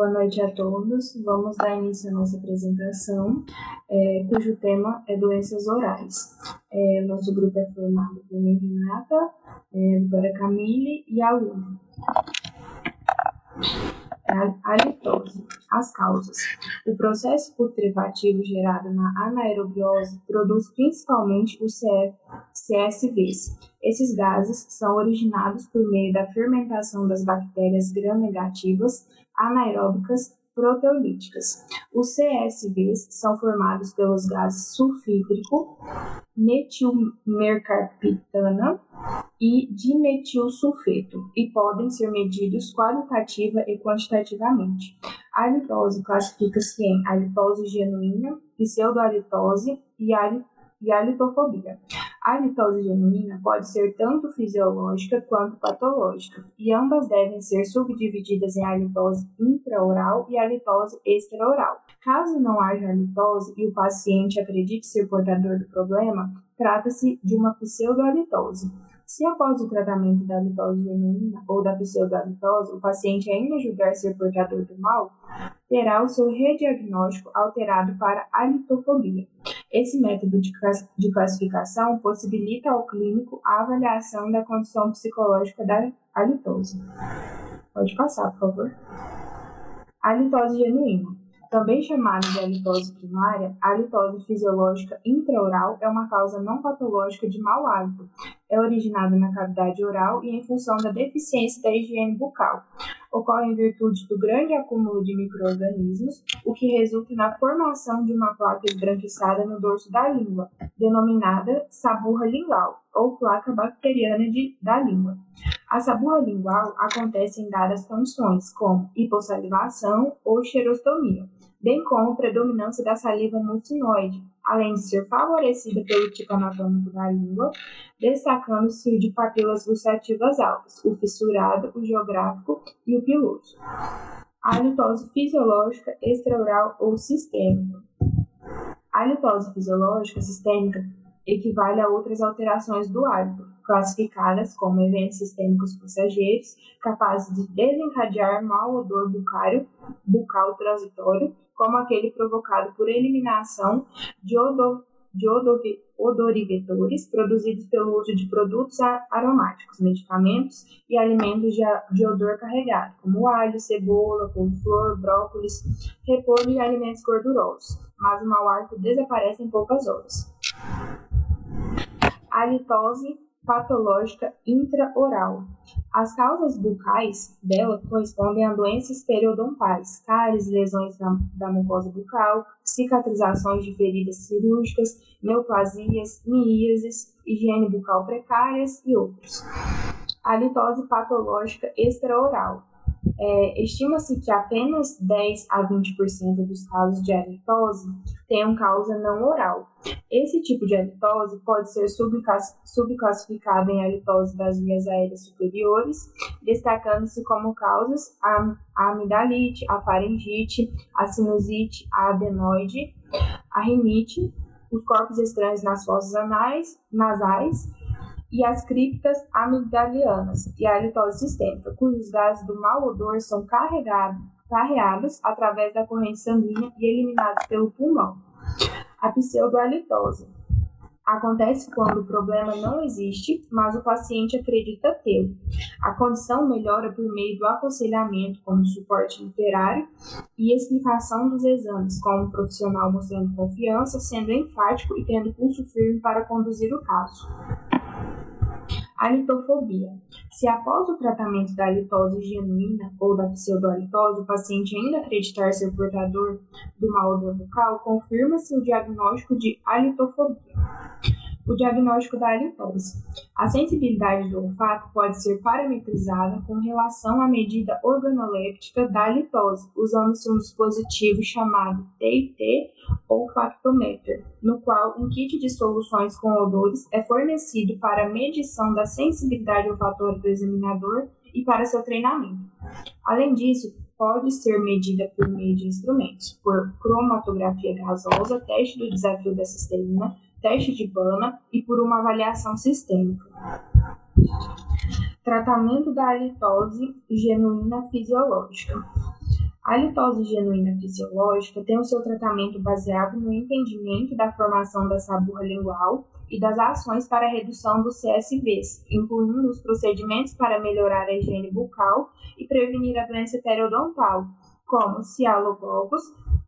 Boa noite a todos. Vamos dar início à nossa apresentação, é, cujo tema é doenças orais. É, nosso grupo é formado por mim, Renata, é, Vitória Camille e a Luna. A litose. As causas. O processo putrefativo gerado na anaerobiose produz principalmente os CF, CSVs. Esses gases são originados por meio da fermentação das bactérias gram-negativas anaeróbicas proteolíticas. Os CSVs são formados pelos gases sulfídrico, metilmercaptana e dimetilsulfeto e podem ser medidos qualitativa e quantitativamente. A halitose classifica-se em halitose genuína, pseudohalitose e halitofobia. A litose genuína pode ser tanto fisiológica quanto patológica, e ambas devem ser subdivididas em halitose intraoral e halitose extraoral. Caso não haja halitose e o paciente acredite ser portador do problema, trata-se de uma pseudohalitose. Se após o tratamento da litose genuína ou da pseudohalitose o paciente ainda julgar ser portador do mal, terá o seu rediagnóstico alterado para halitofobia. Esse método de classificação possibilita ao clínico a avaliação da condição psicológica da halitose. Pode passar, por favor. Halitose genuína. Também chamada de halitose primária, a halitose fisiológica intraoral é uma causa não patológica de mau hálito. É originada na cavidade oral e em função da deficiência da higiene bucal. Ocorre em virtude do grande acúmulo de microorganismos, o que resulta na formação de uma placa esbranquiçada no dorso da língua, denominada saburra lingual, ou placa bacteriana de, da língua. A saburra lingual acontece em dadas condições, como hipossalivação ou xerostomia bem como predominância da saliva mucinoide, além de ser favorecida pelo tipo anatômico da língua, destacando-se o de papilas gustativas altas, o fissurado, o geográfico e o piloso. A halitose fisiológica extraoral ou sistêmica. A halitose fisiológica sistêmica equivale a outras alterações do hálito, classificadas como eventos sistêmicos passageiros, capazes de desencadear mau odor bucário, bucal transitório como aquele provocado por eliminação de, odor, de odor, odorivetores produzidos pelo uso de produtos aromáticos, medicamentos e alimentos de, de odor carregado, como alho, cebola, couve-flor, brócolis, repolho e alimentos gordurosos, mas o mau hálito desaparece em poucas horas. A litose patológica intraoral. As causas bucais dela correspondem a doenças periodontais, cáries, lesões da, da mucosa bucal, cicatrizações de feridas cirúrgicas, neoplasias, miíases, higiene bucal precárias e outros. A litose patológica extraoral, é, Estima-se que apenas 10 a 20% dos casos de halitose tenham causa não oral. Esse tipo de halitose pode ser subclassificado em halitose das vias aéreas superiores, destacando-se como causas a, a amidalite, a faringite, a sinusite, a adenoide, a rinite, os corpos estranhos nas fossas anais, nasais e as criptas amigdalianas e a halitose sistêmica, cujos gases do mau odor são carregados, carreados através da corrente sanguínea e eliminados pelo pulmão. A pseudohalitose acontece quando o problema não existe, mas o paciente acredita tê-lo. A condição melhora por meio do aconselhamento como suporte literário e explicação dos exames, com um profissional mostrando confiança, sendo enfático e tendo pulso firme para conduzir o caso. A litofobia. Se após o tratamento da litose genuína ou da pseudohalitose o paciente ainda acreditar ser portador do mal odor bucal, confirma-se o diagnóstico de alitofobia o diagnóstico da halitose. A sensibilidade do olfato pode ser parametrizada com relação à medida organoléptica da halitose, usando-se um dispositivo chamado TIT olfactometer, no qual um kit de soluções com odores é fornecido para medição da sensibilidade olfatória do examinador e para seu treinamento. Além disso, pode ser medida por meio de instrumentos, por cromatografia gasosa, teste do desafio da cisterna, teste de Bana e por uma avaliação sistêmica. Tratamento da halitose genuína fisiológica. A halitose genuína fisiológica tem o seu tratamento baseado no entendimento da formação da saburra lingual e das ações para a redução dos CSVs, incluindo os procedimentos para melhorar a higiene bucal e prevenir a doença periodontal, como cialogogos,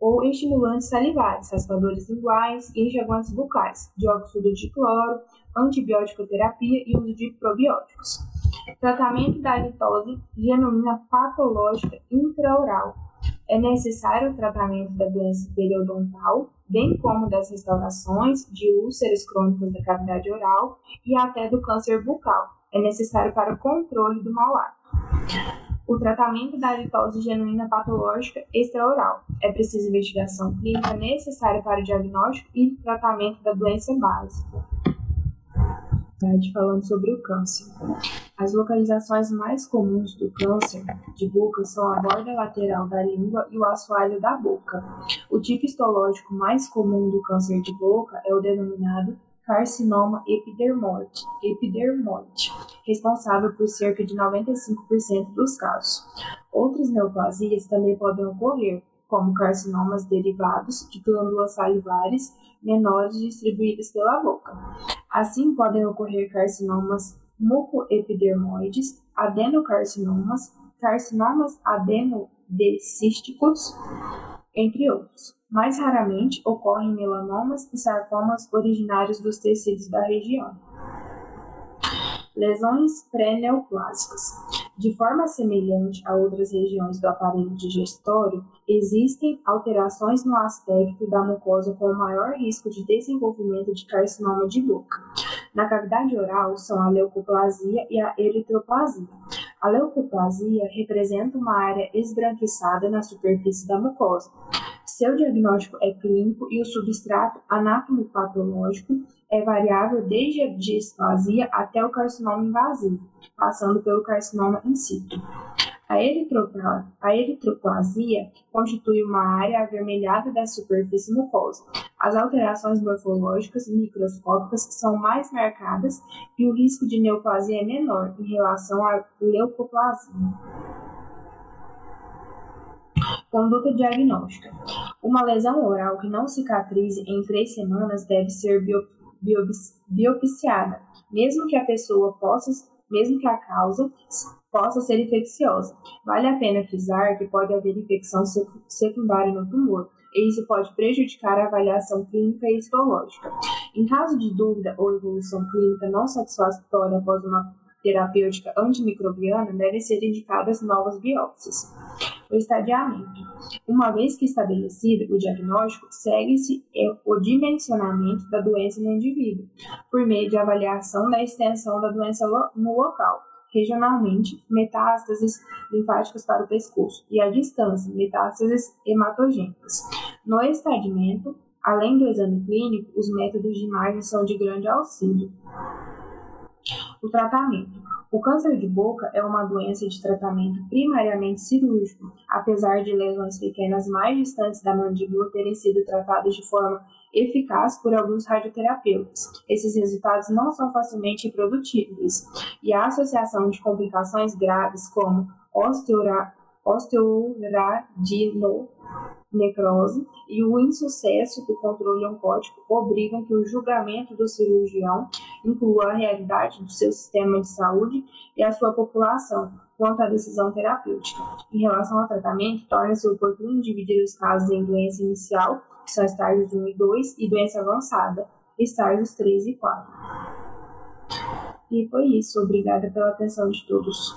ou estimulantes salivares, raspadores linguais e enxaguantes bucais, dióxido de cloro, antibiótico terapia e uso de probióticos. Tratamento da halitose genuína patológica intraoral. É necessário o tratamento da doença periodontal, bem como das restaurações de úlceras crônicas da cavidade oral e até do câncer bucal. É necessário para o controle do mau o tratamento da halitose genuína patológica extraoral. É preciso investigação clínica necessária para o diagnóstico e tratamento da doença básica. Tarde falando sobre o câncer. As localizações mais comuns do câncer de boca são a borda lateral da língua e o assoalho da boca. O tipo histológico mais comum do câncer de boca é o denominado carcinoma epidermoide, responsável por cerca de 95% dos casos. Outras neoplasias também podem ocorrer, como carcinomas derivados de glândulas salivares menores distribuídas pela boca. Assim, podem ocorrer carcinomas mucoepidermoides, adenocarcinomas, carcinomas adenodecísticos, entre outros. Mais raramente ocorrem melanomas e sarcomas originários dos tecidos da região. Lesões pré-neoplásicas. De forma semelhante a outras regiões do aparelho digestório, existem alterações no aspecto da mucosa com maior risco de desenvolvimento de carcinoma de boca. Na cavidade oral são a leucoplasia e a eritroplasia. A leucoplasia representa uma área esbranquiçada na superfície da mucosa. Seu diagnóstico é clínico e o substrato anatomopatológico é variável desde a displasia até o carcinoma invasivo, passando pelo carcinoma in situ. A, eritroplasia constitui uma área avermelhada da superfície mucosa. As alterações morfológicas microscópicas são mais marcadas e o risco de neoplasia é menor em relação à leucoplasia. Conduta diagnóstica. Uma lesão oral que não cicatrize em três semanas deve ser biopsiada, mesmo que a pessoa possa, mesmo que a causa possa ser infecciosa. Vale a pena frisar que pode haver infecção secundária no tumor, e isso pode prejudicar a avaliação clínica e histológica. Em caso de dúvida ou evolução clínica não satisfatória após uma terapêutica antimicrobiana, devem ser indicadas novas biópsias. O estadiamento. Uma vez que estabelecido o diagnóstico, segue-se o dimensionamento da doença no indivíduo, por meio de avaliação da extensão da doença no local, regionalmente, metástases linfáticas para o pescoço, e à distância, metástases hematogênicas. No estadiamento, além do exame clínico, os métodos de imagem são de grande auxílio. O tratamento. O câncer de boca é uma doença de tratamento primariamente cirúrgico, apesar de lesões pequenas mais distantes da mandíbula terem sido tratadas de forma eficaz por alguns radioterapeutas. Esses resultados não são facilmente reprodutíveis, e a associação de complicações graves como osteoradino necrose e o insucesso do controle oncótico obrigam que o julgamento do cirurgião inclua a realidade do seu sistema de saúde e a sua população quanto à decisão terapêutica. Em relação ao tratamento, torna-se oportuno dividir os casos em doença inicial, que são estágios 1 e 2, e doença avançada, estágios 3 e 4. E foi isso. Obrigada pela atenção de todos.